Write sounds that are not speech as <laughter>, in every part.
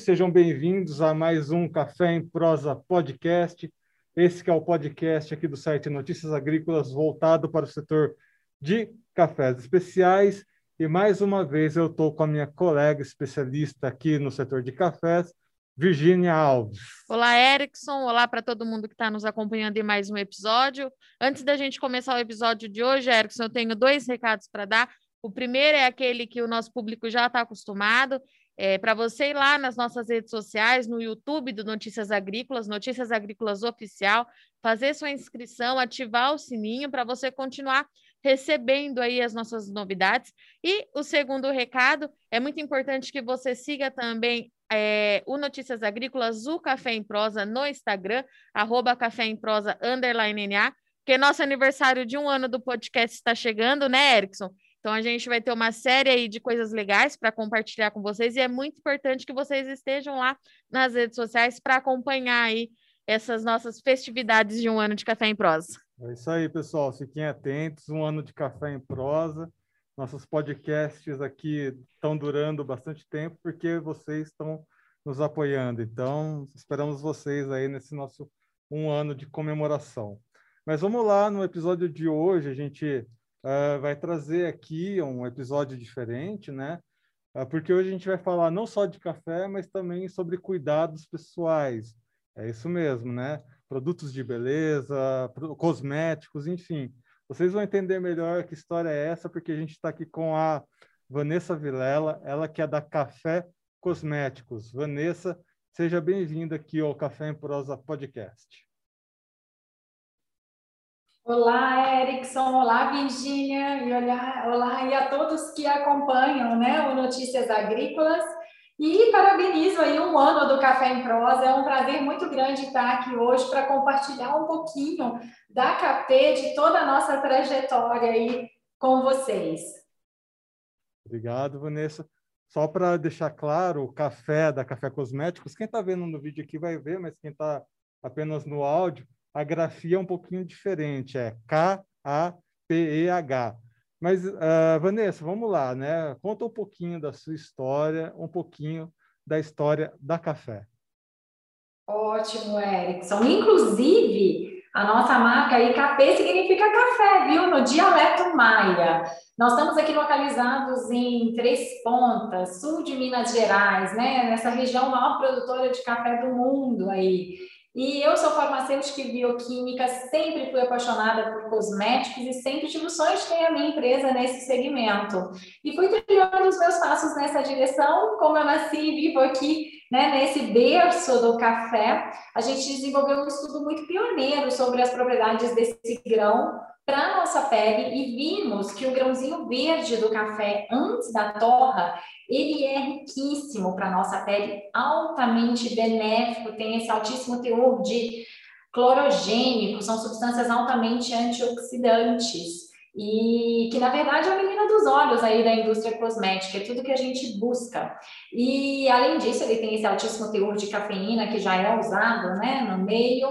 sejam bem-vindos a mais um Café em Prosa Podcast. Esse é o podcast aqui do site Notícias Agrícolas voltado para o setor de cafés especiais. E mais uma vez eu estou com a minha colega especialista aqui no setor de cafés, Virgínia Alves. Olá, Erickson. Olá para todo mundo que está nos acompanhando em mais um episódio. Antes da gente começar o episódio de hoje, Erickson, eu tenho dois recados para dar. O primeiro é aquele que o nosso público já está acostumado. É, para você ir lá nas nossas redes sociais, no YouTube do Notícias Agrícolas, Notícias Agrícolas Oficial, fazer sua inscrição, ativar o sininho para você continuar recebendo aí as nossas novidades. E o segundo recado, é muito importante que você siga também é, o Notícias Agrícolas, o Café em Prosa no Instagram, arroba Café em Prosa, underline NA, porque nosso aniversário de um ano do podcast está chegando, né, Erickson? Então a gente vai ter uma série aí de coisas legais para compartilhar com vocês e é muito importante que vocês estejam lá nas redes sociais para acompanhar aí essas nossas festividades de um ano de Café em Prosa. É isso aí, pessoal. Fiquem atentos. Um ano de Café em Prosa. Nossos podcasts aqui estão durando bastante tempo porque vocês estão nos apoiando. Então, esperamos vocês aí nesse nosso um ano de comemoração. Mas vamos lá, no episódio de hoje, a gente uh, vai trazer aqui um episódio diferente, né? Uh, porque hoje a gente vai falar não só de café, mas também sobre cuidados pessoais. É isso mesmo, né? Produtos de beleza, cosméticos, enfim. Vocês vão entender melhor que história é essa, porque a gente está aqui com a Vanessa Vilela, ela que é da Café Cosméticos. Vanessa, seja bem-vinda aqui ao Café em Prosa Podcast. Olá, Erickson, olá, Virgínia, e olá, olá e a todos que acompanham né, o Notícias Agrícolas. E parabenizo aí um ano do Café em Prosa. É um prazer muito grande estar aqui hoje para compartilhar um pouquinho da CAP, de toda a nossa trajetória aí com vocês. Obrigado, Vanessa. Só para deixar claro, o café da Café Cosméticos, quem está vendo no vídeo aqui vai ver, mas quem está apenas no áudio, a grafia é um pouquinho diferente, é K-A-P-E-H. Mas, uh, Vanessa, vamos lá, né? Conta um pouquinho da sua história, um pouquinho da história da café. Ótimo, Erickson. Inclusive, a nossa marca IKP significa café, viu? No dialeto maia. Nós estamos aqui localizados em Três Pontas, sul de Minas Gerais, né? Nessa região maior produtora de café do mundo aí. E eu sou farmacêutica e bioquímica, sempre fui apaixonada por cosméticos e sempre tive o sonho de ter a minha empresa nesse segmento. E fui trilhando os meus passos nessa direção, como eu nasci e vivo aqui, né, nesse berço do café, a gente desenvolveu um estudo muito pioneiro sobre as propriedades desse grão para nossa pele e vimos que o grãozinho verde do café antes da torra, ele é riquíssimo para nossa pele, altamente benéfico, tem esse altíssimo teor de clorogênico, são substâncias altamente antioxidantes e que na verdade é a menina dos olhos aí da indústria cosmética, é tudo que a gente busca. E além disso, ele tem esse altíssimo teor de cafeína que já é usado, né, no meio.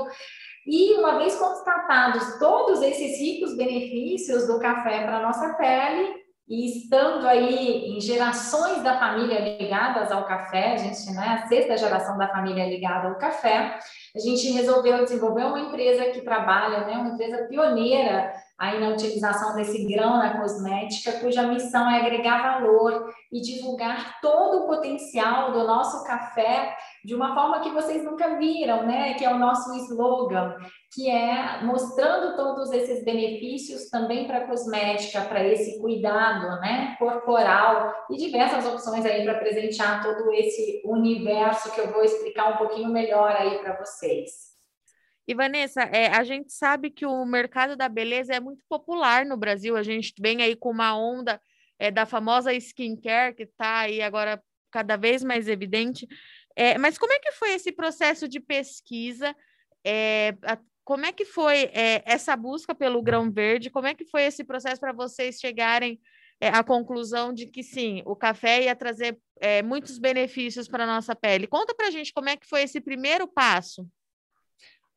E uma vez constatados todos esses ricos benefícios do café para a nossa pele, e estando aí em gerações da família ligadas ao café, a gente, né, a sexta geração da família ligada ao café, a gente resolveu desenvolver uma empresa que trabalha, né, uma empresa pioneira aí na utilização desse grão na cosmética, cuja missão é agregar valor e divulgar todo o potencial do nosso café de uma forma que vocês nunca viram, né? Que é o nosso slogan, que é mostrando todos esses benefícios também para cosmética, para esse cuidado, né? Corporal e diversas opções aí para presentear todo esse universo que eu vou explicar um pouquinho melhor aí para vocês. E Vanessa, é, a gente sabe que o mercado da beleza é muito popular no Brasil. A gente vem aí com uma onda é, da famosa skincare que está aí agora cada vez mais evidente. É, mas como é que foi esse processo de pesquisa? É, a, como é que foi é, essa busca pelo grão verde? Como é que foi esse processo para vocês chegarem é, à conclusão de que sim, o café ia trazer é, muitos benefícios para a nossa pele? Conta para a gente como é que foi esse primeiro passo.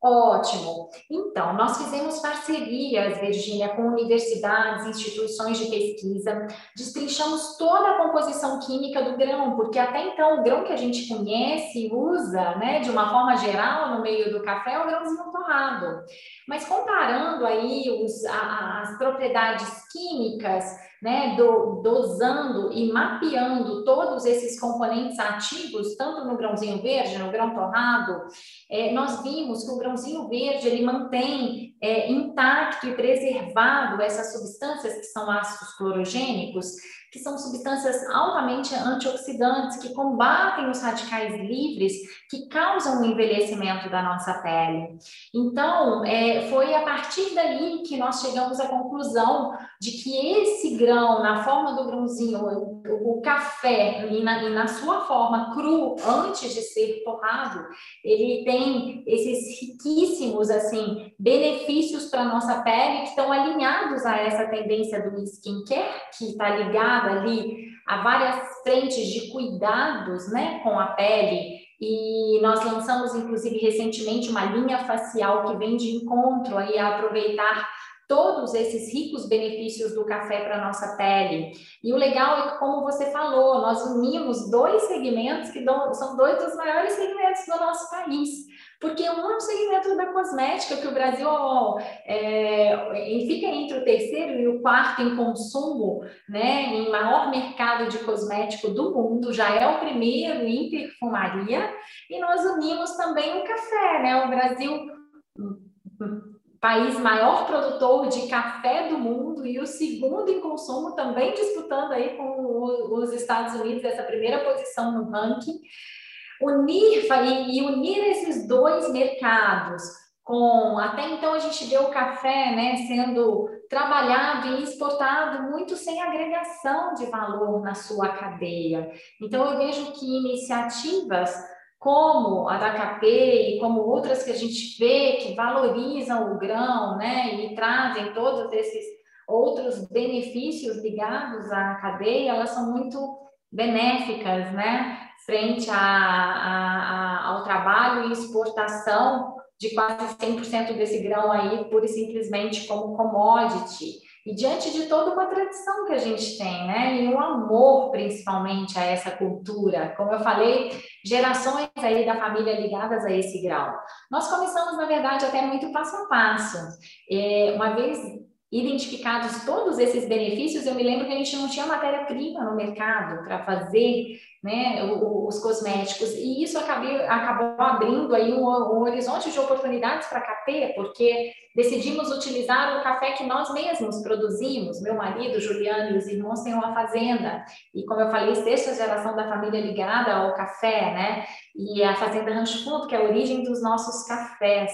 Ótimo. Então, nós fizemos parcerias, Virgínia, com universidades, instituições de pesquisa, destrinchamos toda a composição química do grão, porque até então o grão que a gente conhece e usa, né, de uma forma geral no meio do café é o grãozinho torrado. Mas comparando aí os, a, as propriedades químicas, né, do, dosando e mapeando todos esses componentes ativos, tanto no grãozinho verde, no grão torrado, é, nós vimos que o grãozinho verde ele mantém é, intacto e preservado essas substâncias que são ácidos clorogênicos, que são substâncias altamente antioxidantes, que combatem os radicais livres, que causam o envelhecimento da nossa pele. Então, é, foi a partir daí que nós chegamos à conclusão de que esse grão, na forma do grãozinho, o, o café, e na, e na sua forma cru, antes de ser torrado, ele tem esses riquíssimos, assim, benefícios para a nossa pele que estão alinhados a essa tendência do skincare, que está ligado ali a várias frentes de cuidados né, com a pele. E nós lançamos, inclusive, recentemente uma linha facial que vem de encontro aí a aproveitar todos esses ricos benefícios do café para a nossa pele. E o legal é que, como você falou, nós unimos dois segmentos que são dois dos maiores segmentos do nosso país. Porque o segmento da cosmética, que o Brasil é, fica entre o terceiro e o quarto em consumo, né, em maior mercado de cosmético do mundo, já é o primeiro em perfumaria, e nós unimos também o café, né? O Brasil país maior produtor de café do mundo e o segundo em consumo, também disputando aí com os Estados Unidos essa primeira posição no ranking. Unir e unir esses dois mercados com até então a gente vê o café né, sendo trabalhado e exportado muito sem agregação de valor na sua cadeia. Então eu vejo que iniciativas como a da KP e como outras que a gente vê que valorizam o grão, né, e trazem todos esses outros benefícios ligados à cadeia, elas são muito benéficas, né, frente a, a, a, ao trabalho e exportação de quase 100% desse grão aí, pura e simplesmente como commodity. E diante de toda uma tradição que a gente tem, né? E um amor, principalmente, a essa cultura. Como eu falei, gerações aí da família ligadas a esse grau. Nós começamos, na verdade, até muito passo a passo. É, uma vez identificados todos esses benefícios, eu me lembro que a gente não tinha matéria-prima no mercado para fazer né, os cosméticos, e isso acabou, abrindo aí um, um horizonte de oportunidades para a KP, porque decidimos utilizar o café que nós mesmos produzimos. Meu marido, Juliano e os irmãos têm uma fazenda, e como eu falei, sexta geração da família ligada ao café, né, e a Fazenda Rancho Fundo, que é a origem dos nossos cafés.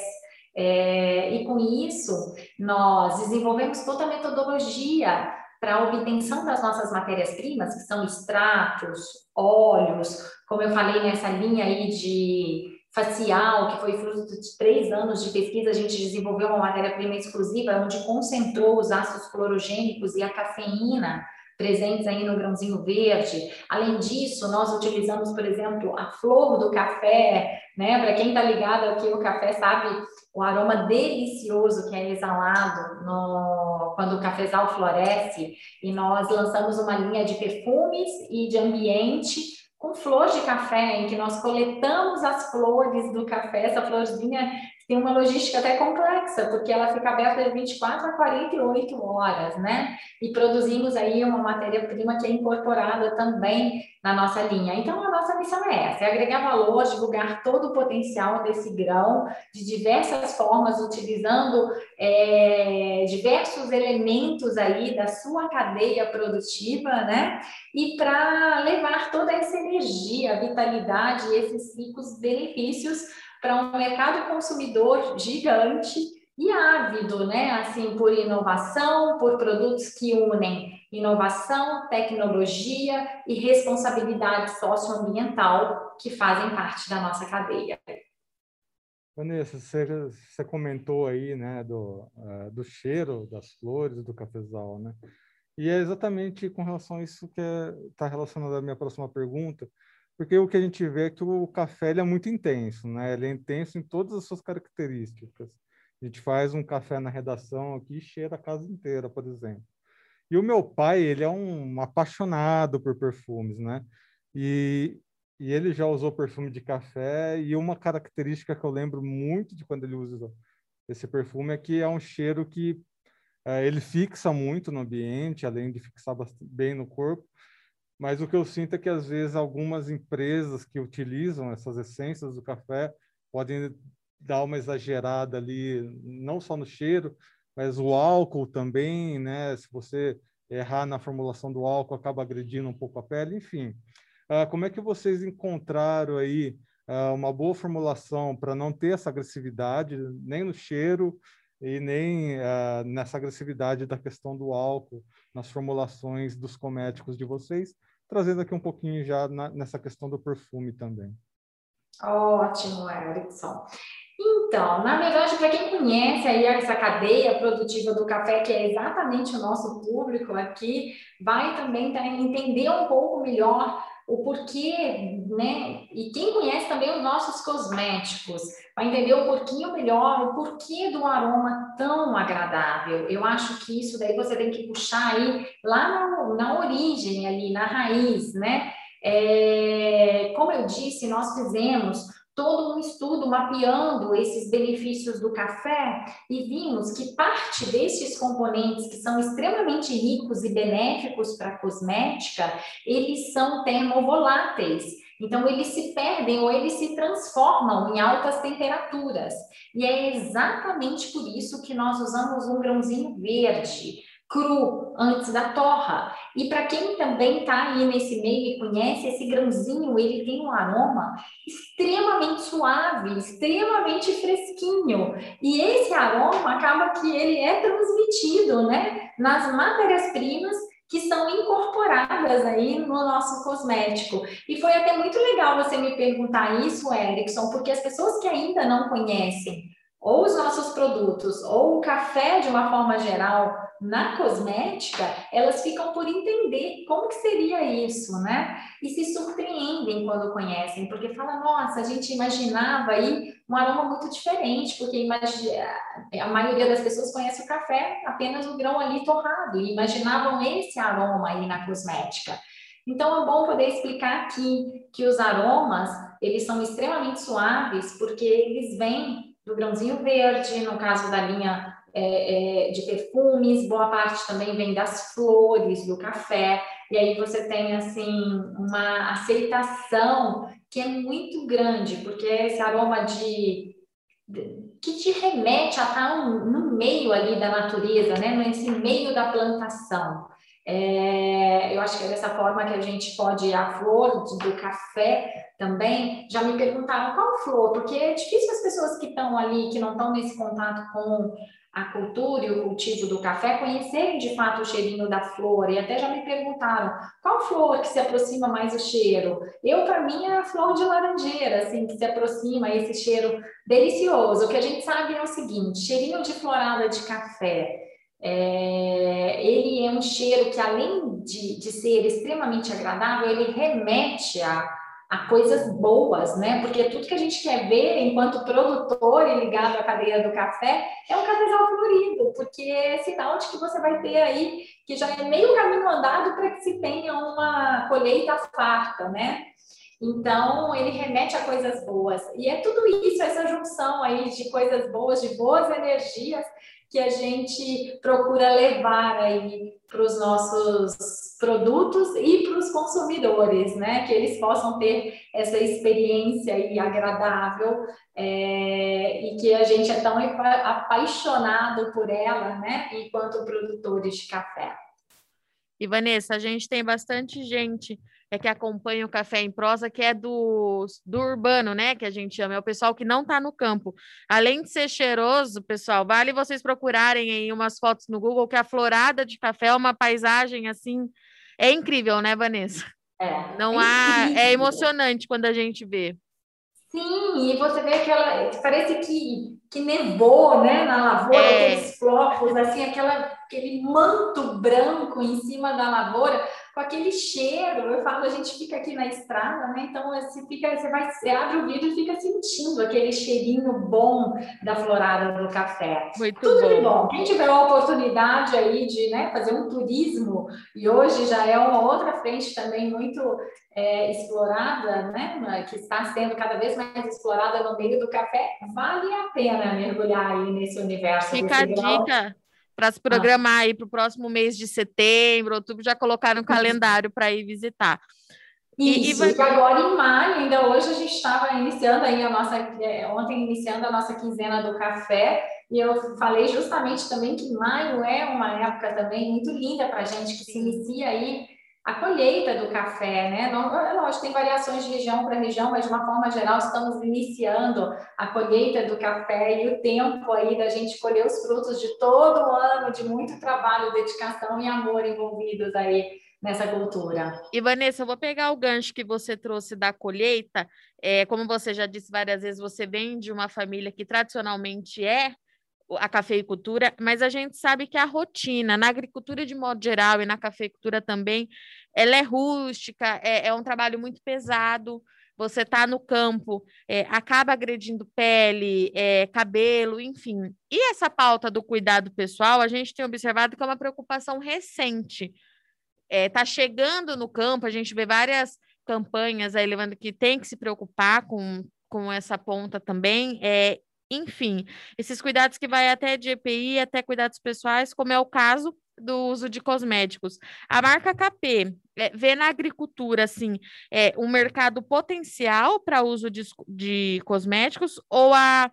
É, e com isso, nós desenvolvemos toda a metodologia para a obtenção das nossas matérias-primas, que são extratos, óleos, como eu falei nessa linha aí de facial, que foi fruto de três anos de pesquisa, a gente desenvolveu uma matéria-prima exclusiva onde concentrou os ácidos clorogênicos e a cafeína presentes aí no grãozinho verde. Além disso, nós utilizamos, por exemplo, a flor do café, né? Para quem está ligado aqui o café sabe o aroma delicioso que é exalado no, quando o cafezal floresce. E nós lançamos uma linha de perfumes e de ambiente com flor de café, em que nós coletamos as flores do café, essa florzinha tem uma logística até complexa, porque ela fica aberta de 24 a 48 horas, né? E produzimos aí uma matéria-prima que é incorporada também na nossa linha. Então, a nossa missão é essa, é agregar valor, divulgar todo o potencial desse grão de diversas formas, utilizando é, diversos elementos aí da sua cadeia produtiva, né? E para levar toda essa energia, vitalidade esses ricos benefícios para um mercado consumidor gigante e ávido, né? Assim, por inovação, por produtos que unem inovação, tecnologia e responsabilidade socioambiental que fazem parte da nossa cadeia. Vanessa, você, você comentou aí, né, do, uh, do cheiro das flores do cafezal, né? E é exatamente com relação a isso que está é, tá relacionado à minha próxima pergunta, porque o que a gente vê é que o café é muito intenso, né? Ele é intenso em todas as suas características. A gente faz um café na redação aqui e cheira a casa inteira, por exemplo. E o meu pai, ele é um apaixonado por perfumes, né? E, e ele já usou perfume de café e uma característica que eu lembro muito de quando ele usa esse perfume é que é um cheiro que é, ele fixa muito no ambiente, além de fixar bem no corpo, mas o que eu sinto é que às vezes algumas empresas que utilizam essas essências do café podem dar uma exagerada ali, não só no cheiro, mas o álcool também, né? Se você errar na formulação do álcool, acaba agredindo um pouco a pele, enfim. Uh, como é que vocês encontraram aí uh, uma boa formulação para não ter essa agressividade, nem no cheiro e nem uh, nessa agressividade da questão do álcool nas formulações dos cométicos de vocês, trazendo aqui um pouquinho já na, nessa questão do perfume também. Ótimo, Erickson. Então, na verdade, para quem conhece aí essa cadeia produtiva do café, que é exatamente o nosso público aqui, vai também entender um pouco melhor o porquê, né? E quem conhece também os nossos cosméticos, vai entender um pouquinho melhor o porquê do aroma tão agradável. Eu acho que isso daí você tem que puxar aí lá na, na origem, ali, na raiz, né? É, como eu disse, nós fizemos todo um estudo mapeando esses benefícios do café e vimos que parte desses componentes que são extremamente ricos e benéficos para a cosmética, eles são termovoláteis. Então, eles se perdem ou eles se transformam em altas temperaturas. E é exatamente por isso que nós usamos um grãozinho verde cru antes da torra. E para quem também está aí nesse meio e conhece esse grãozinho, ele tem um aroma extremamente suave, extremamente fresquinho. E esse aroma acaba que ele é transmitido, né, nas matérias-primas que são incorporadas aí no nosso cosmético. E foi até muito legal você me perguntar isso, Erickson, porque as pessoas que ainda não conhecem ou os nossos produtos, ou o café de uma forma geral na cosmética, elas ficam por entender como que seria isso, né? E se surpreendem quando conhecem, porque fala, nossa, a gente imaginava aí um aroma muito diferente, porque imagina, a maioria das pessoas conhece o café apenas o grão ali torrado, e imaginavam esse aroma aí na cosmética. Então é bom poder explicar aqui que os aromas, eles são extremamente suaves, porque eles vêm do grãozinho verde, no caso da linha é, é, de perfumes, boa parte também vem das flores, do café, e aí você tem assim uma aceitação que é muito grande, porque esse aroma de, de que te remete a estar no meio ali da natureza, né? Nesse meio da plantação. É, eu acho que é dessa forma que a gente pode, a flor do café também, já me perguntaram qual flor, porque é difícil as pessoas que estão ali, que não estão nesse contato com a cultura e o cultivo do café, conhecerem de fato o cheirinho da flor, e até já me perguntaram qual flor que se aproxima mais o cheiro. Eu, para mim, é a flor de laranjeira, assim, que se aproxima esse cheiro delicioso. O que a gente sabe é o seguinte, cheirinho de florada de café, é, ele é um cheiro que, além de, de ser extremamente agradável, ele remete a, a coisas boas, né? Porque tudo que a gente quer ver enquanto produtor e ligado à cadeia do café é um cafezal florido, porque é sinal de que você vai ter aí, que já é meio caminho andado para que se tenha uma colheita farta, né? Então, ele remete a coisas boas. E é tudo isso, essa junção aí de coisas boas, de boas energias, que a gente procura levar aí para os nossos produtos e para os consumidores, né? Que eles possam ter essa experiência aí agradável é, e que a gente é tão apaixonado por ela, né? Enquanto produtores de café. E Vanessa, a gente tem bastante gente é que acompanha o Café em Prosa, que é do, do urbano, né? Que a gente chama, é o pessoal que não está no campo. Além de ser cheiroso, pessoal, vale vocês procurarem aí umas fotos no Google, que a florada de café é uma paisagem assim. É incrível, né, Vanessa? É. Não é há. Incrível. É emocionante quando a gente vê. Sim, e você vê aquela. Parece que, que nevou, né? Na lavoura, é. aqueles flocos, assim, aquela aquele manto branco em cima da lavoura, com aquele cheiro. Eu falo, a gente fica aqui na estrada, né? Então você fica, você vai, você abre o vidro e fica sentindo aquele cheirinho bom da florada do café. Muito Tudo bom. de bom. Quem tiver a oportunidade aí de né, fazer um turismo, e hoje já é uma outra frente também muito é, explorada, né? Que está sendo cada vez mais explorada no meio do café, vale a pena mergulhar aí nesse universo. Fica a dica para se programar aí para o próximo mês de setembro, outubro, já colocar no calendário para ir visitar. Isso, e, vai... e, agora em maio, ainda hoje a gente estava iniciando aí a nossa, é, ontem iniciando a nossa quinzena do café, e eu falei justamente também que maio é uma época também muito linda para a gente, que se inicia aí a colheita do café, né? Não, é lógico, tem variações de região para região, mas de uma forma geral estamos iniciando a colheita do café e o tempo aí da gente colher os frutos de todo o ano, de muito trabalho, dedicação e amor envolvidos aí nessa cultura. E Vanessa, eu vou pegar o gancho que você trouxe da colheita. É, como você já disse várias vezes, você vem de uma família que tradicionalmente é a cafeicultura, mas a gente sabe que a rotina, na agricultura de modo geral e na cafeicultura também, ela é rústica, é, é um trabalho muito pesado. Você está no campo, é, acaba agredindo pele, é, cabelo, enfim. E essa pauta do cuidado pessoal, a gente tem observado que é uma preocupação recente. Está é, chegando no campo, a gente vê várias campanhas aí levando que tem que se preocupar com, com essa ponta também. É, enfim, esses cuidados que vai até de EPI, até cuidados pessoais, como é o caso do uso de cosméticos. A marca KP é, vê na agricultura assim é, um mercado potencial para uso de, de cosméticos ou a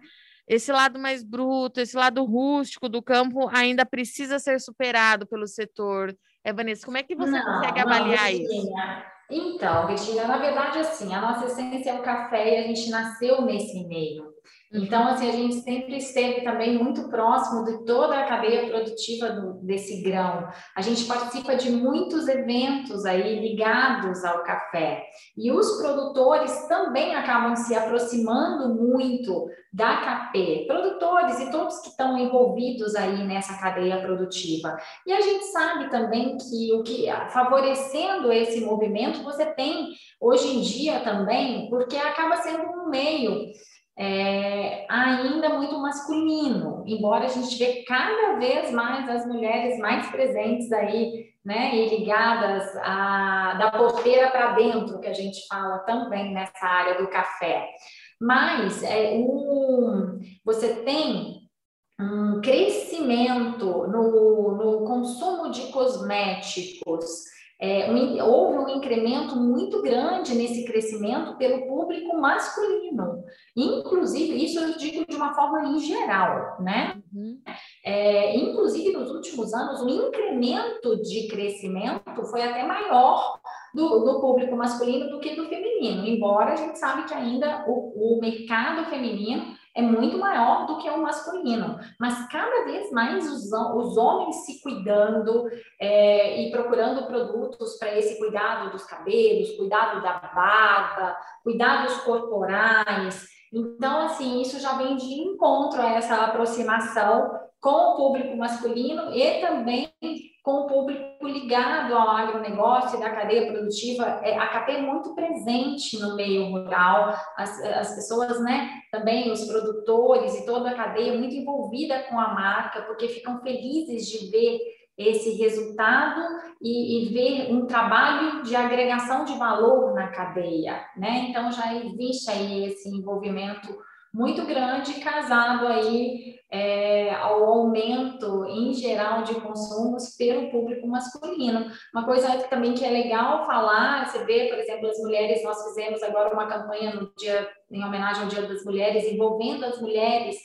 esse lado mais bruto, esse lado rústico do campo ainda precisa ser superado pelo setor. É, Vanessa, como é que você não, consegue avaliar não, isso? Então, Virginia, na verdade, assim, a nossa essência é o café e a gente nasceu nesse meio. Então, assim, a gente sempre esteve também muito próximo de toda a cadeia produtiva do, desse grão. A gente participa de muitos eventos aí ligados ao café. E os produtores também acabam se aproximando muito da KP, produtores e todos que estão envolvidos aí nessa cadeia produtiva. E a gente sabe também que o que favorecendo esse movimento, você tem hoje em dia também, porque acaba sendo um meio é, ainda muito masculino, embora a gente vê cada vez mais as mulheres mais presentes aí, né, e ligadas a, da porteira para dentro, que a gente fala também nessa área do café. Mas é, um, você tem um crescimento no, no consumo de cosméticos, é, um, houve um incremento muito grande nesse crescimento pelo público masculino. Inclusive, isso eu digo de uma forma em geral, né? Uhum. É, inclusive, nos últimos anos, o incremento de crescimento foi até maior do, do, público masculino do que do feminino, embora a gente sabe que ainda o, o mercado feminino é muito maior do que o masculino. Mas cada vez mais os, os homens se cuidando é, e procurando produtos para esse cuidado dos cabelos, cuidado da barba, cuidados corporais. Então, assim, isso já vem de encontro a essa aproximação com o público masculino e também com o público ligado ao agronegócio e da cadeia produtiva. É, a KP é muito presente no meio rural, as, as pessoas, né, também os produtores e toda a cadeia muito envolvida com a marca, porque ficam felizes de ver esse resultado e, e, ver um trabalho de agregação de valor na cadeia, né? Então já existe aí esse envolvimento muito grande casado aí é, ao aumento em geral de consumos pelo público masculino. Uma coisa também que é legal falar, você vê, por exemplo, as mulheres, nós fizemos agora uma campanha no dia em homenagem ao Dia das Mulheres, envolvendo as mulheres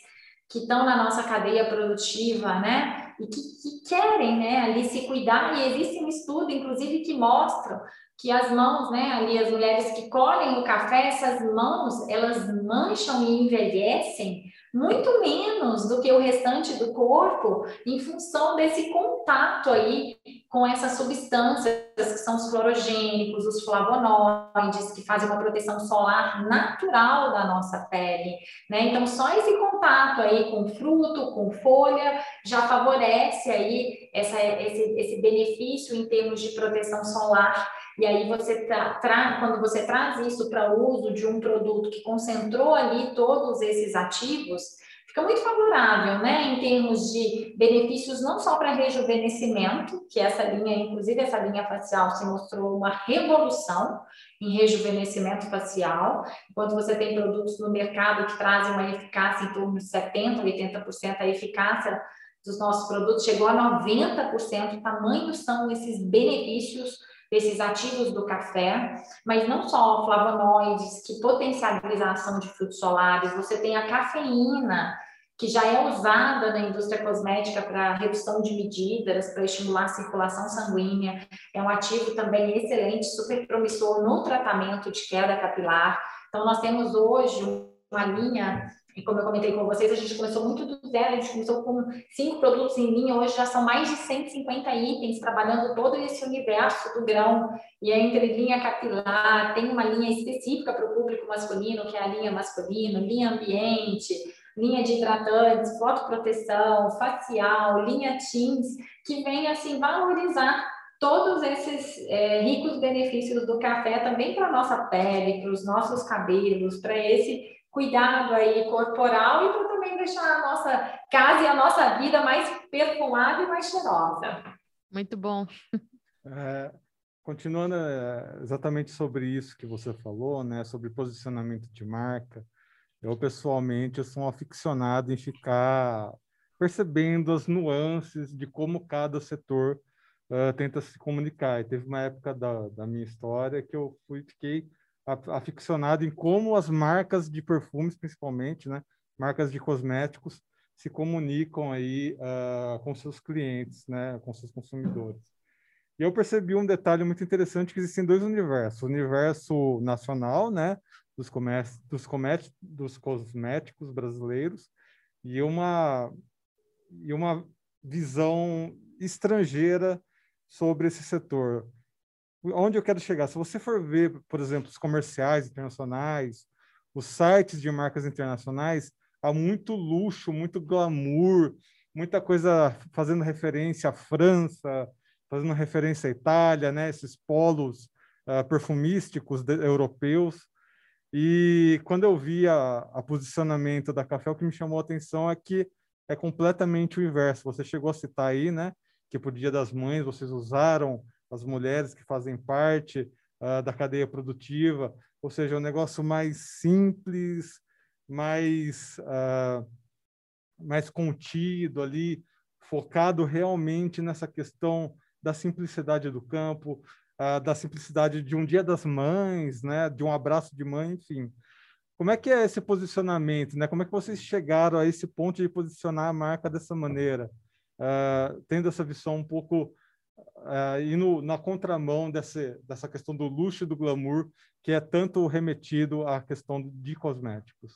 que estão na nossa cadeia produtiva, né? E que, que querem, né, ali se cuidar. E existe um estudo, inclusive, que mostra que as mãos, né, ali as mulheres que colhem o café, essas mãos, elas mancham e envelhecem muito menos do que o restante do corpo, em função desse contato aí com essas substâncias que são os fluorogênicos, os flavonoides, que fazem uma proteção solar natural da nossa pele, né? Então, só esse contato aí com fruto, com folha, já favorece aí essa, esse, esse benefício em termos de proteção solar e aí você tra, tra quando você traz isso para o uso de um produto que concentrou ali todos esses ativos, fica muito favorável, né, em termos de benefícios não só para rejuvenescimento, que essa linha, inclusive essa linha facial se mostrou uma revolução em rejuvenescimento facial, enquanto você tem produtos no mercado que trazem uma eficácia em torno de 70%, 80% a eficácia dos nossos produtos chegou a 90%, tamanhos são esses benefícios desses ativos do café, mas não só flavonoides, que potencializa a ação de frutos solares, você tem a cafeína, que já é usada na indústria cosmética para redução de medidas, para estimular a circulação sanguínea. É um ativo também excelente, super promissor no tratamento de queda capilar. Então, nós temos hoje uma linha e como eu comentei com vocês, a gente começou muito do zero, a gente começou com cinco produtos em linha, hoje já são mais de 150 itens, trabalhando todo esse universo do grão, e é entre linha capilar, tem uma linha específica para o público masculino, que é a linha masculino, linha ambiente, linha de hidratantes, fotoproteção, facial, linha teens, que vem assim valorizar todos esses é, ricos benefícios do café também para a nossa pele, para os nossos cabelos, para esse cuidado aí corporal e para também deixar a nossa casa e a nossa vida mais perfumada e mais cheirosa. Muito bom. É, continuando é, exatamente sobre isso que você falou, né, sobre posicionamento de marca, eu pessoalmente eu sou um aficionado em ficar percebendo as nuances de como cada setor uh, tenta se comunicar. E teve uma época da, da minha história que eu fui, fiquei aficionado em como as marcas de perfumes, principalmente, né, marcas de cosméticos, se comunicam aí uh, com seus clientes, né, com seus consumidores. E eu percebi um detalhe muito interessante que existem dois universos: o universo nacional, né, dos, dos, dos cosméticos brasileiros, e uma e uma visão estrangeira sobre esse setor onde eu quero chegar? Se você for ver, por exemplo, os comerciais internacionais, os sites de marcas internacionais, há muito luxo, muito glamour, muita coisa fazendo referência à França, fazendo referência à Itália, né? Esses polos uh, perfumísticos de, europeus. E quando eu vi a, a posicionamento da Café, o que me chamou a atenção é que é completamente o inverso. Você chegou a citar aí, né? Que por Dia das Mães vocês usaram as mulheres que fazem parte uh, da cadeia produtiva, ou seja, um negócio mais simples, mais, uh, mais contido ali, focado realmente nessa questão da simplicidade do campo, uh, da simplicidade de um dia das mães, né, de um abraço de mãe, enfim. Como é que é esse posicionamento, né? Como é que vocês chegaram a esse ponto de posicionar a marca dessa maneira, uh, tendo essa visão um pouco uh, na contramão dessa, dessa questão do luxo e do glamour, que é tanto remetido à questão de cosméticos.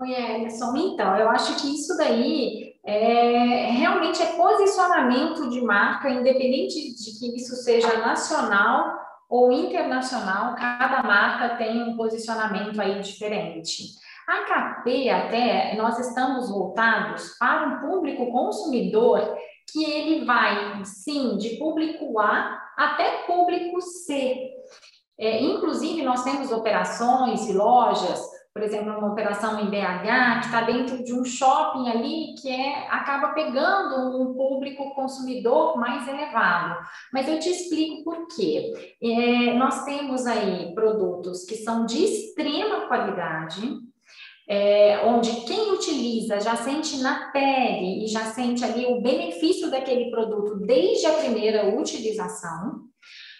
Oi, Ellison. Então, eu acho que isso daí é, realmente é posicionamento de marca, independente de que isso seja nacional ou internacional, cada marca tem um posicionamento aí diferente. A KP até, nós estamos voltados para um público consumidor que ele vai, sim, de público A até público C. É, inclusive, nós temos operações e lojas, por exemplo, uma operação em BH, que está dentro de um shopping ali, que é, acaba pegando um público consumidor mais elevado. Mas eu te explico por quê. É, nós temos aí produtos que são de extrema qualidade, é, onde quem utiliza já sente na pele e já sente ali o benefício daquele produto desde a primeira utilização.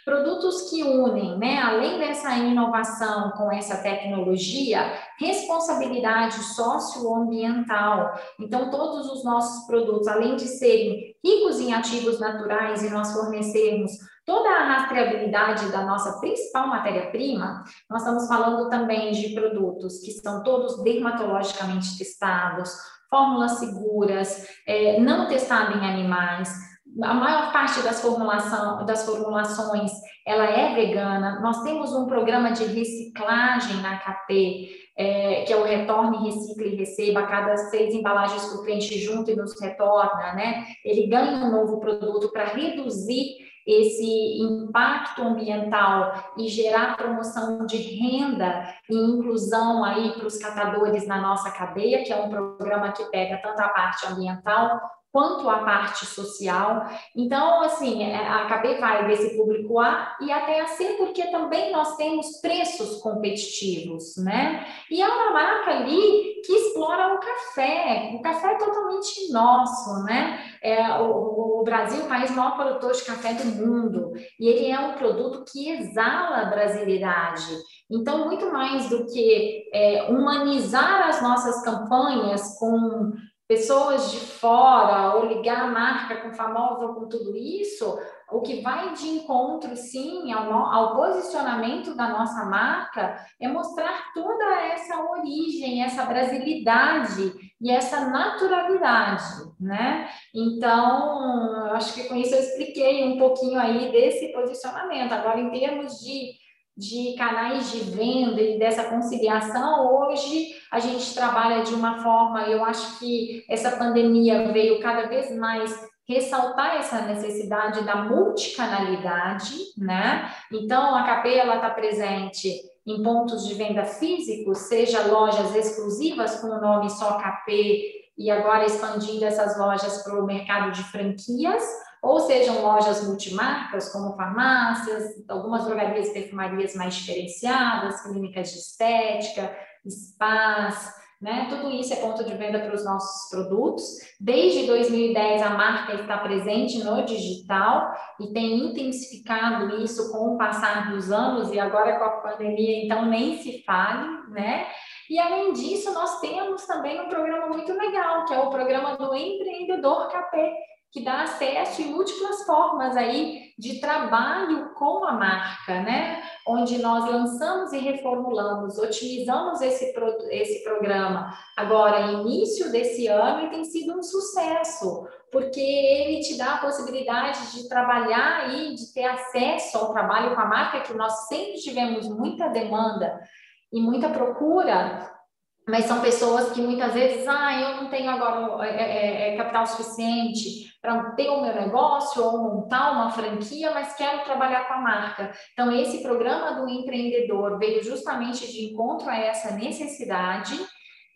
Produtos que unem, né, além dessa inovação com essa tecnologia, responsabilidade socioambiental. Então, todos os nossos produtos, além de serem ricos em ativos naturais e nós fornecermos toda a rastreabilidade da nossa principal matéria-prima, nós estamos falando também de produtos que são todos dermatologicamente testados, fórmulas seguras, é, não testado em animais, a maior parte das, formulação, das formulações ela é vegana. Nós temos um programa de reciclagem na KP, é, que é o Retorne, Recicle e Receba. Cada seis embalagens que o cliente junta e nos retorna, né? Ele ganha um novo produto para reduzir esse impacto ambiental e gerar promoção de renda e inclusão aí para os catadores na nossa cadeia, que é um programa que pega tanto a parte ambiental quanto a parte social. Então, assim, é, a KB vai desse público A e até a C, porque também nós temos preços competitivos, né? E é uma marca ali que explora o café. O café é totalmente nosso, né? É, o, o Brasil é o país maior produtor de café do mundo e ele é um produto que exala a brasilidade. Então, muito mais do que é, humanizar as nossas campanhas com pessoas de fora ou ligar a marca com famosa ou com tudo isso, o que vai de encontro, sim, ao, ao, posicionamento da nossa marca é mostrar toda essa origem, essa brasilidade e essa naturalidade, né? Então, eu acho que com isso eu expliquei um pouquinho aí desse posicionamento. Agora, em termos de de canais de venda e dessa conciliação, hoje a gente trabalha de uma forma, eu acho que essa pandemia veio cada vez mais ressaltar essa necessidade da multicanalidade, né? Então, a KP está presente em pontos de venda físicos, seja lojas exclusivas com o nome só KP e agora expandindo essas lojas para o mercado de franquias, ou sejam lojas multimarcas, como farmácias, algumas drogarias e perfumarias mais diferenciadas, clínicas de estética, spas, né? Tudo isso é ponto de venda para os nossos produtos. Desde 2010, a marca está presente no digital e tem intensificado isso com o passar dos anos, e agora com a pandemia, então nem se fale, né? E além disso, nós temos também um programa muito legal, que é o programa do Empreendedor KP, que dá acesso em múltiplas formas aí de trabalho com a marca, né? Onde nós lançamos e reformulamos, otimizamos esse, pro, esse programa agora, início desse ano, e tem sido um sucesso, porque ele te dá a possibilidade de trabalhar e de ter acesso ao trabalho com a marca, que nós sempre tivemos muita demanda e muita procura mas são pessoas que muitas vezes, ah, eu não tenho agora é, é, é capital suficiente para ter o meu negócio ou montar uma franquia, mas quero trabalhar com a marca. Então, esse programa do empreendedor veio justamente de encontro a essa necessidade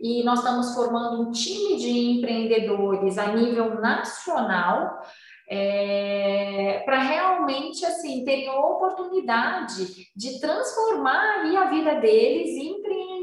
e nós estamos formando um time de empreendedores a nível nacional é, para realmente assim terem a oportunidade de transformar a vida deles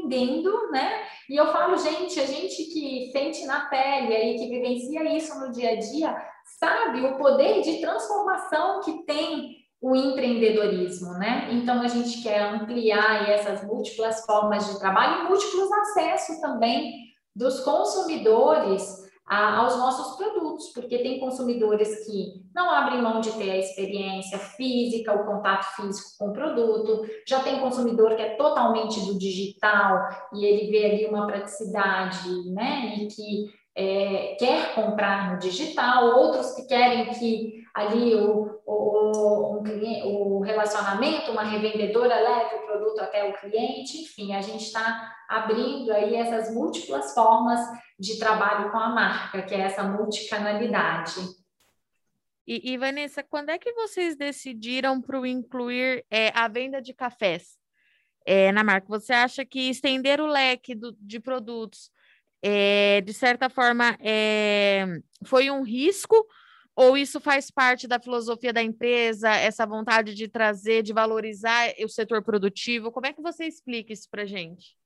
empreendendo, né? E eu falo, gente, a gente que sente na pele e que vivencia isso no dia a dia, sabe o poder de transformação que tem o empreendedorismo, né? Então a gente quer ampliar essas múltiplas formas de trabalho e múltiplos acessos também dos consumidores a, aos nossos produtos, porque tem consumidores que não abrem mão de ter a experiência física, o contato físico com o produto, já tem consumidor que é totalmente do digital e ele vê ali uma praticidade, né, e que é, quer comprar no digital, outros que querem que ali o, o, um o relacionamento, uma revendedora leve o produto até o cliente, enfim, a gente está abrindo aí essas múltiplas formas de trabalho com a marca, que é essa multicanalidade. E, e Vanessa, quando é que vocês decidiram para incluir é, a venda de cafés é, na marca? Você acha que estender o leque do, de produtos é, de certa forma, é, foi um risco ou isso faz parte da filosofia da empresa, essa vontade de trazer, de valorizar o setor produtivo? Como é que você explica isso para gente?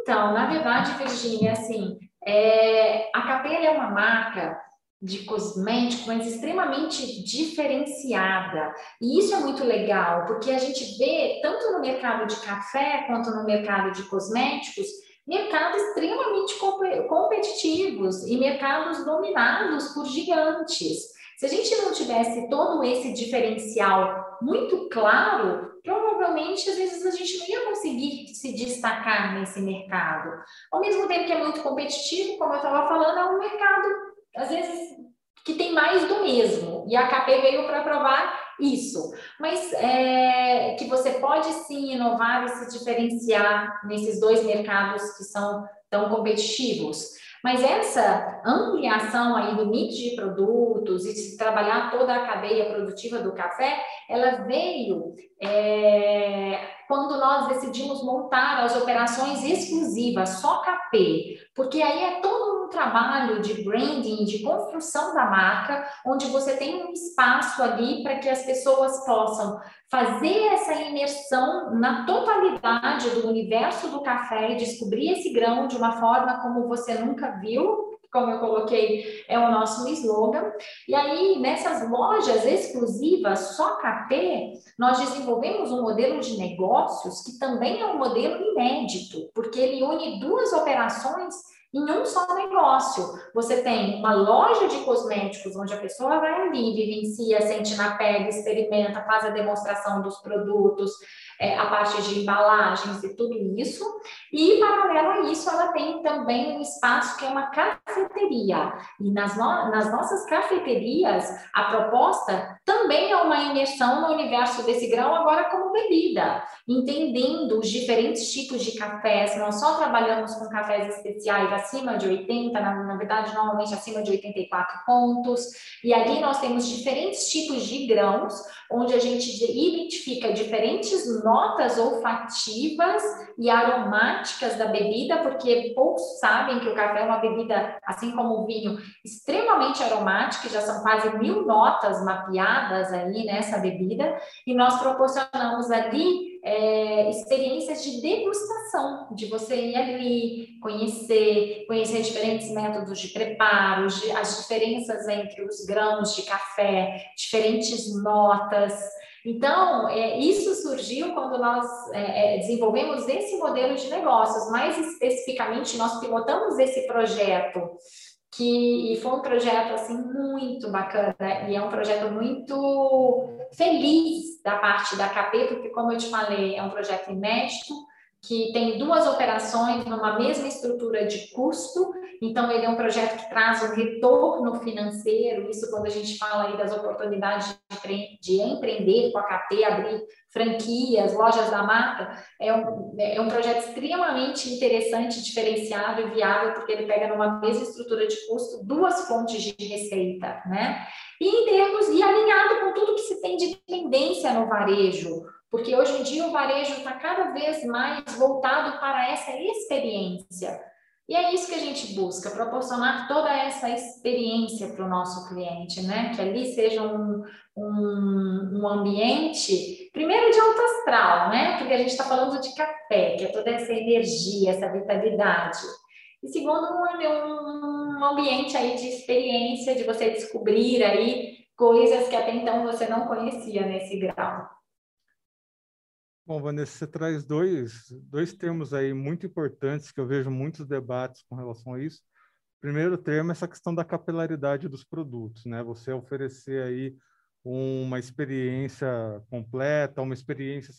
Então, na verdade, Virginia, assim, é, a Capela é uma marca de cosmético, mas extremamente diferenciada. E isso é muito legal, porque a gente vê, tanto no mercado de café quanto no mercado de cosméticos, mercados extremamente competitivos e mercados dominados por gigantes. Se a gente não tivesse todo esse diferencial muito claro, provavelmente às vezes a gente não ia conseguir se destacar nesse mercado. Ao mesmo tempo que é muito competitivo, como eu estava falando, é um mercado, às vezes, que tem mais do mesmo. E a KP veio para provar isso. Mas é, que você pode sim inovar e se diferenciar nesses dois mercados que são tão competitivos. Mas essa ampliação aí do mix de produtos e se trabalhar toda a cadeia produtiva do café, ela veio é, quando nós decidimos montar as operações exclusivas, só KP, porque aí é todo um trabalho de branding, de construção da marca, onde você tem um espaço ali para que as pessoas possam fazer essa imersão na totalidade do universo do café e descobrir esse grão de uma forma como você nunca viu, como eu coloquei, é o nosso slogan. E aí, nessas lojas exclusivas, só KP, nós desenvolvemos um modelo de negócios que também é um modelo inédito, porque ele une duas operações em um só negócio. Você tem uma loja de cosméticos onde a pessoa vai ali, vivencia, sente na pele, experimenta, faz a demonstração dos produtos, é, a parte de embalagens e tudo isso. E, paralelo a isso, ela tem também um espaço que é uma cafeteria. E nas, no nas nossas cafeterias, a proposta também é uma imersão no universo desse grão, agora como bebida, entendendo os diferentes tipos de cafés. Nós só trabalhamos com cafés especiais acima de 80, na, na verdade, normalmente acima de 84 pontos. E ali nós temos diferentes tipos de grãos, onde a gente identifica diferentes notas olfativas e aromáticas da bebida, porque poucos sabem que o café é uma bebida, assim como o vinho, extremamente aromática, já são quase mil notas mapeadas aí nessa bebida, e nós proporcionamos ali é, experiências de degustação, de você ir ali, conhecer, conhecer diferentes métodos de preparo, as diferenças entre os grãos de café, diferentes notas. Então, é, isso surgiu quando nós é, é, desenvolvemos esse modelo de negócios. Mais especificamente, nós pilotamos esse projeto, que foi um projeto assim muito bacana e é um projeto muito feliz da parte da KP, porque, como eu te falei, é um projeto inédito que tem duas operações numa mesma estrutura de custo, então ele é um projeto que traz um retorno financeiro, isso quando a gente fala aí das oportunidades de, empreender com a KT, abrir franquias, lojas da marca, é um, é um projeto extremamente interessante, diferenciado e viável, porque ele pega numa mesma estrutura de custo duas fontes de receita, né? E em termos, e alinhado com tudo que se tem de tendência no varejo, porque hoje em dia o varejo está cada vez mais voltado para essa experiência. E é isso que a gente busca, proporcionar toda essa experiência para o nosso cliente, né? Que ali seja um, um, um, ambiente, primeiro de alto astral, né? Porque a gente está falando de café, que é toda essa energia, essa vitalidade. E segundo, um, um ambiente aí de experiência, de você descobrir aí coisas que até então você não conhecia nesse grau. Bom, Vanessa, você traz dois, dois termos aí muito importantes que eu vejo muitos debates com relação a isso. Primeiro termo é essa questão da capilaridade dos produtos, né? Você oferecer aí uma experiência completa, uma experiência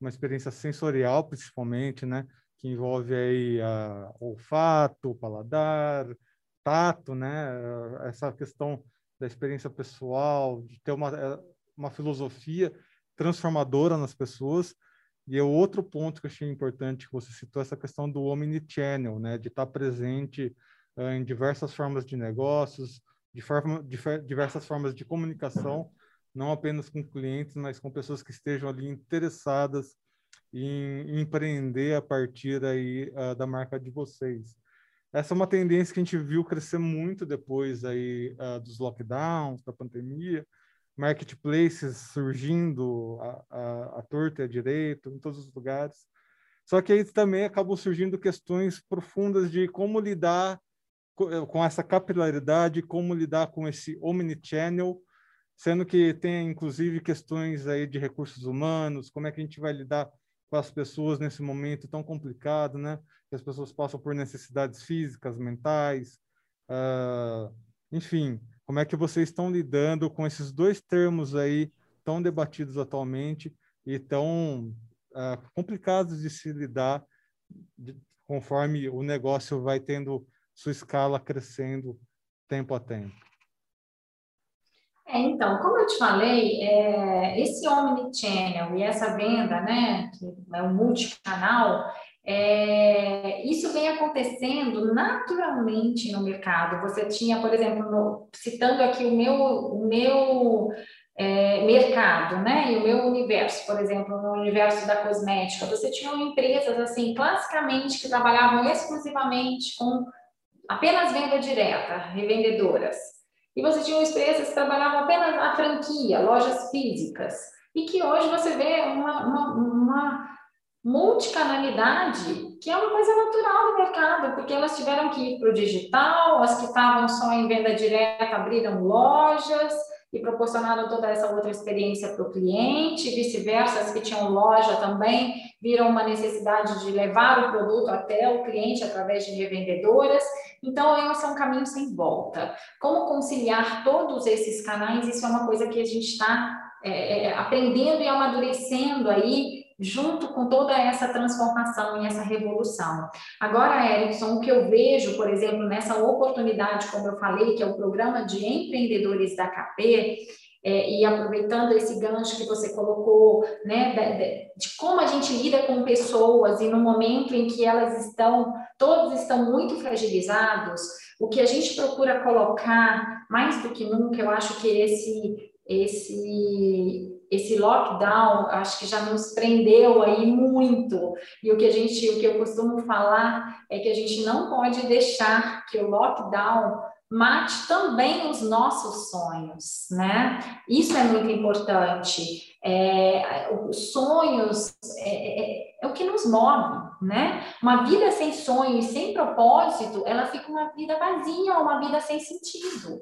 uma experiência sensorial principalmente, né? Que envolve aí a olfato, paladar, tato, né? Essa questão da experiência pessoal, de ter uma, uma filosofia transformadora nas pessoas. E é outro ponto que eu achei importante que você citou, essa questão do omnichannel, né, de estar presente uh, em diversas formas de negócios, de forma, de diversas formas de comunicação, não apenas com clientes, mas com pessoas que estejam ali interessadas em, em empreender a partir aí uh, da marca de vocês. Essa é uma tendência que a gente viu crescer muito depois aí uh, dos lockdowns, da pandemia, marketplaces surgindo a, a, a torta e a direito, em todos os lugares. Só que aí também acabam surgindo questões profundas de como lidar com essa capilaridade, como lidar com esse omnichannel, sendo que tem inclusive questões aí de recursos humanos, como é que a gente vai lidar com as pessoas nesse momento tão complicado, né? Que as pessoas passam por necessidades físicas, mentais, uh, enfim, como é que vocês estão lidando com esses dois termos aí tão debatidos atualmente e tão uh, complicados de se lidar de, conforme o negócio vai tendo sua escala crescendo tempo a tempo. É, então, como eu te falei, é, esse omnichannel e essa venda, né, que é o multicanal, é, isso vem acontecendo naturalmente no mercado. Você tinha, por exemplo, no, citando aqui o meu, o meu é, mercado, né? E o meu universo, por exemplo, no universo da cosmética, você tinha empresas assim, classicamente, que trabalhavam exclusivamente com apenas venda direta, revendedoras. E você tinha empresas que trabalhavam apenas na franquia, lojas físicas. E que hoje você vê uma, uma, uma multicanalidade, que é uma coisa natural do mercado, porque elas tiveram que ir para o digital, as que estavam só em venda direta abriram lojas e proporcionaram toda essa outra experiência para o cliente, vice-versa, as que tinham loja também viram uma necessidade de levar o produto até o cliente através de revendedoras. Então, esse é um caminho sem volta. Como conciliar todos esses canais? Isso é uma coisa que a gente está é, é, aprendendo e amadurecendo aí junto com toda essa transformação e essa revolução. Agora, Erickson, o que eu vejo, por exemplo, nessa oportunidade, como eu falei, que é o programa de empreendedores da KP, é, e aproveitando esse gancho que você colocou, né, de, de, como a gente lida com pessoas e no momento em que elas estão, todos estão muito fragilizados, o que a gente procura colocar mais do que nunca, eu acho que esse esse esse lockdown acho que já nos prendeu aí muito e o que a gente o que eu costumo falar é que a gente não pode deixar que o lockdown mate também os nossos sonhos, né? Isso é muito importante. É, os sonhos é, é, é, o que nos move, né? Uma vida sem sonho e sem propósito, ela fica uma vida vazia, uma vida sem sentido.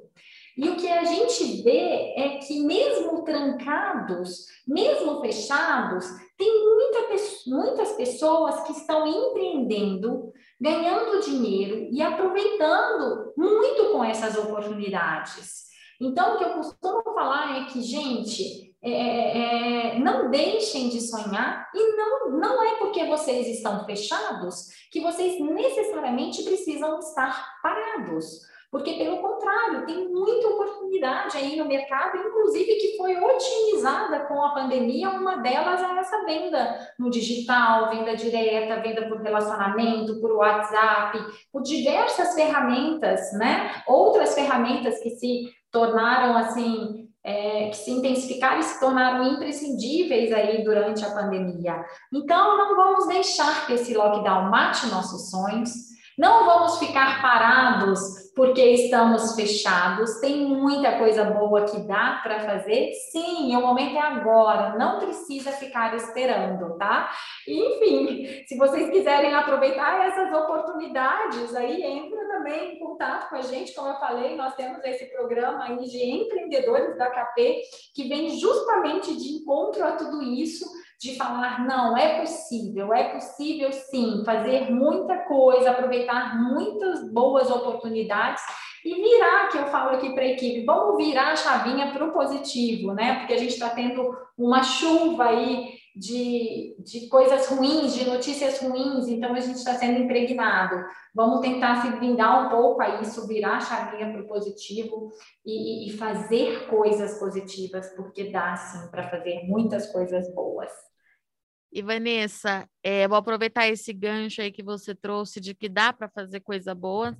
E o que a gente vê é que, mesmo trancados, mesmo fechados, tem muita, muitas pessoas que estão empreendendo, ganhando dinheiro e aproveitando muito com essas oportunidades. Então, o que eu costumo falar é que, gente, é, é, é não deixem de sonhar e não, não é porque vocês estão fechados que vocês necessariamente precisam estar parados. Porque, pelo contrário, tem muita oportunidade aí no mercado, inclusive que foi otimizada com a pandemia. Uma delas é essa venda no digital, venda direta, venda por relacionamento, por WhatsApp, por diversas ferramentas, né? Outras ferramentas que se tornaram assim é, que se intensificaram e se tornaram imprescindíveis aí durante a pandemia. Então, não vamos deixar que esse lockdown mate nossos sonhos, não vamos ficar parados porque estamos fechados. Tem muita coisa boa que dá para fazer. Sim, o momento é agora. Não precisa ficar esperando, tá? enfim, se vocês quiserem aproveitar essas oportunidades, aí entra também em contato com a gente. Como eu falei, nós temos esse programa aí de empreendedores da KP que vem justamente de encontro a tudo isso de falar, não, é possível, é possível sim fazer muita coisa, aproveitar muitas boas oportunidades e virar, que eu falo aqui para a equipe, vamos virar a chavinha para o positivo, né? Porque a gente está tendo uma chuva aí de, de coisas ruins, de notícias ruins, então a gente está sendo impregnado. Vamos tentar se blindar um pouco a isso, virar a chavinha para o positivo e, e fazer coisas positivas, porque dá sim para fazer muitas coisas boas. E Vanessa, é, vou aproveitar esse gancho aí que você trouxe de que dá para fazer coisa boa,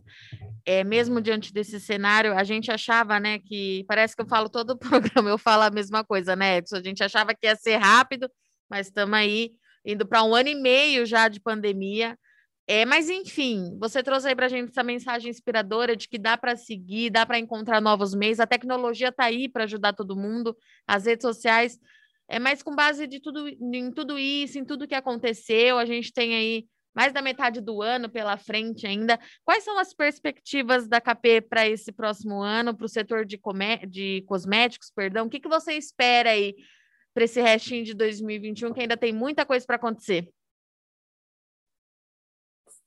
é, mesmo diante desse cenário, a gente achava, né, que parece que eu falo todo o <laughs> programa, eu falo a mesma coisa, né, Edson? A gente achava que ia ser rápido, mas estamos aí indo para um ano e meio já de pandemia. É, mas enfim, você trouxe aí para a gente essa mensagem inspiradora de que dá para seguir, dá para encontrar novos meios, a tecnologia está aí para ajudar todo mundo, as redes sociais é, mas com base de tudo, em tudo isso, em tudo que aconteceu, a gente tem aí mais da metade do ano pela frente ainda. Quais são as perspectivas da KP para esse próximo ano, para o setor de, de cosméticos, perdão? O que, que você espera aí para esse restinho de 2021, que ainda tem muita coisa para acontecer?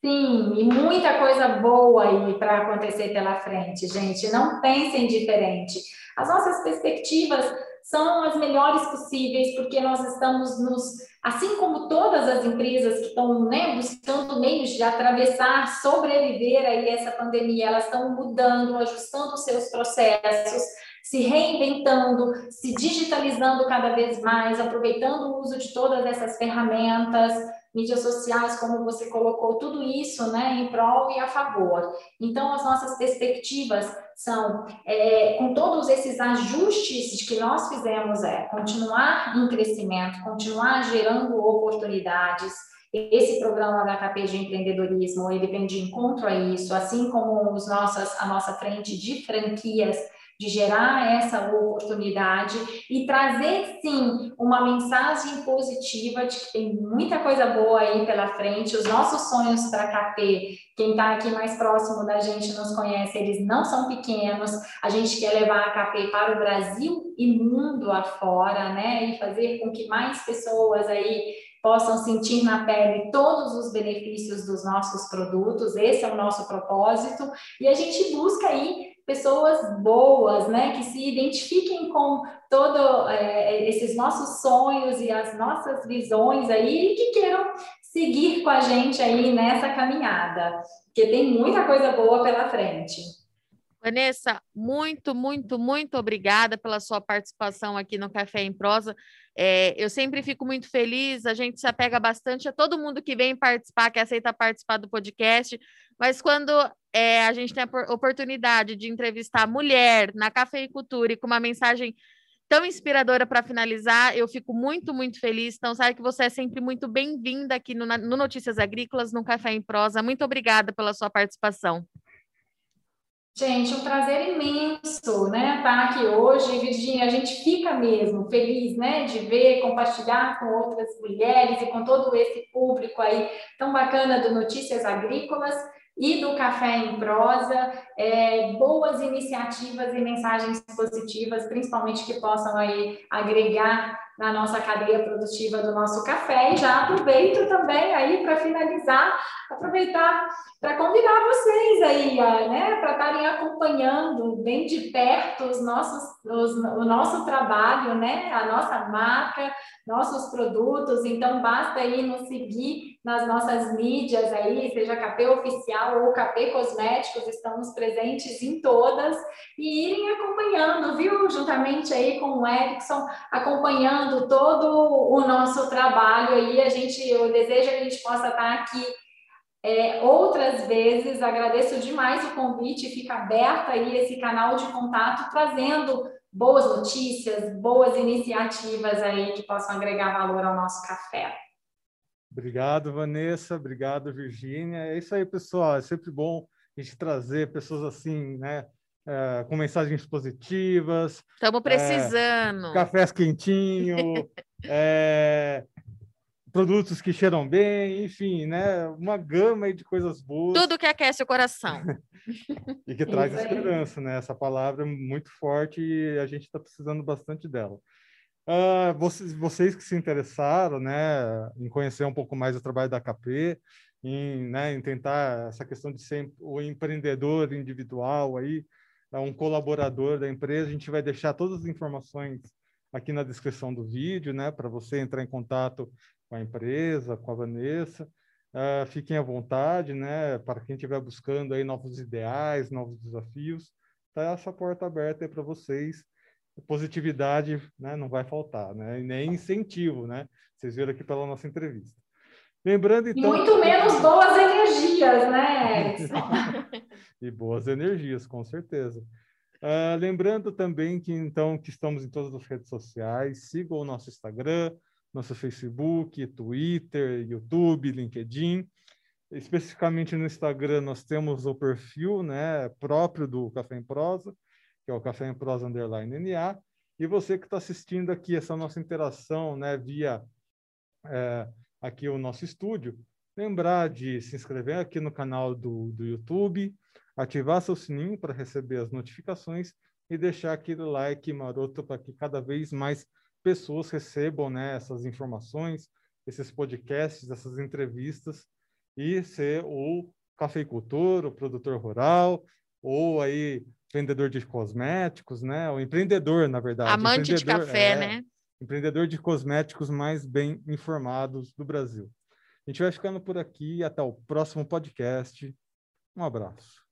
Sim, e muita coisa boa aí para acontecer pela frente, gente. Não pensem diferente. As nossas perspectivas são as melhores possíveis, porque nós estamos nos, assim como todas as empresas que estão né, buscando meios de atravessar, sobreviver aí essa pandemia, elas estão mudando, ajustando seus processos, se reinventando, se digitalizando cada vez mais, aproveitando o uso de todas essas ferramentas mídias sociais, como você colocou, tudo isso né, em prol e a favor. Então, as nossas perspectivas são, é, com todos esses ajustes que nós fizemos, é continuar em crescimento, continuar gerando oportunidades. Esse programa HKP de empreendedorismo, ele vem de encontro a isso, assim como os nossas, a nossa frente de franquias, de gerar essa oportunidade e trazer sim uma mensagem positiva de que tem muita coisa boa aí pela frente. Os nossos sonhos para KP, quem está aqui mais próximo da gente nos conhece, eles não são pequenos. A gente quer levar a KP para o Brasil e mundo afora, né? E fazer com que mais pessoas aí possam sentir na pele todos os benefícios dos nossos produtos. Esse é o nosso propósito. E a gente busca aí pessoas boas, né, que se identifiquem com todos é, esses nossos sonhos e as nossas visões aí e que queiram seguir com a gente aí nessa caminhada, porque tem muita coisa boa pela frente. Vanessa, muito, muito, muito obrigada pela sua participação aqui no Café em Prosa. É, eu sempre fico muito feliz, a gente se apega bastante a todo mundo que vem participar, que aceita participar do podcast, mas quando é, a gente tem a oportunidade de entrevistar mulher na cafeicultura e com uma mensagem tão inspiradora para finalizar, eu fico muito, muito feliz. Então, sabe que você é sempre muito bem-vinda aqui no, no Notícias Agrícolas, no Café em Prosa. Muito obrigada pela sua participação. Gente, um prazer imenso, né, estar tá aqui hoje, Virginia. A gente fica mesmo feliz, né, de ver, compartilhar com outras mulheres e com todo esse público aí tão bacana do Notícias Agrícolas e do Café em Prosa, é, boas iniciativas e mensagens positivas, principalmente que possam aí agregar na nossa cadeia produtiva do nosso café. E já aproveito também aí para finalizar, aproveitar para convidar vocês aí, né, para estarem acompanhando bem de perto os nossos, os, o nosso trabalho, né, a nossa marca, nossos produtos. Então, basta aí nos seguir nas nossas mídias aí, seja KP Oficial ou KP Cosméticos, estamos presentes em todas e irem acompanhando, viu? Juntamente aí com o Erickson, acompanhando todo o nosso trabalho aí. A gente, eu desejo que a gente possa estar aqui é, outras vezes. Agradeço demais o convite, fica aberto aí esse canal de contato, trazendo boas notícias, boas iniciativas aí que possam agregar valor ao nosso café. Obrigado, Vanessa. Obrigado, Virgínia. É isso aí, pessoal. É sempre bom a gente trazer pessoas assim, né? É, com mensagens positivas. Estamos precisando. <laughs> É, cafés quentinhos, é, produtos que cheiram bem, enfim, né? Uma gama de coisas boas. Tudo que aquece o coração. <laughs> e que traz esperança, né? Essa palavra é muito forte e a gente está precisando bastante dela. Uh, vocês, vocês que se interessaram, né, em conhecer um pouco mais o trabalho da KP, em, né, em tentar essa questão de ser o empreendedor individual aí, é um colaborador da empresa, a gente vai deixar todas as informações aqui na descrição do vídeo, né, para você entrar em contato com a empresa, com a Vanessa. Uh, fiquem à vontade, né, para quem estiver buscando aí novos ideais, novos desafios, tá essa porta aberta para vocês positividade né, não vai faltar, né? E nem incentivo, né? Vocês viram aqui pela nossa entrevista. Lembrando, então. E muito menos boas energias, né, <laughs> e boas energias, com certeza. Uh, lembrando também que, então, que estamos em todas as redes sociais, sigam o nosso Instagram, nosso Facebook, Twitter, YouTube, LinkedIn. Especificamente no Instagram, nós temos o perfil né, próprio do Café em Prosa, que é o Café em Prosa Underline NA. E você que está assistindo aqui essa nossa interação né, via é, aqui o nosso estúdio, lembrar de se inscrever aqui no canal do, do YouTube, ativar seu sininho para receber as notificações e deixar aquele like maroto para que cada vez mais pessoas recebam né, essas informações, esses podcasts, essas entrevistas e ser o cafeicultor, o produtor rural, ou aí vendedor de cosméticos, né? O empreendedor, na verdade. Amante de café, é, né? Empreendedor de cosméticos mais bem informados do Brasil. A gente vai ficando por aqui. Até o próximo podcast. Um abraço.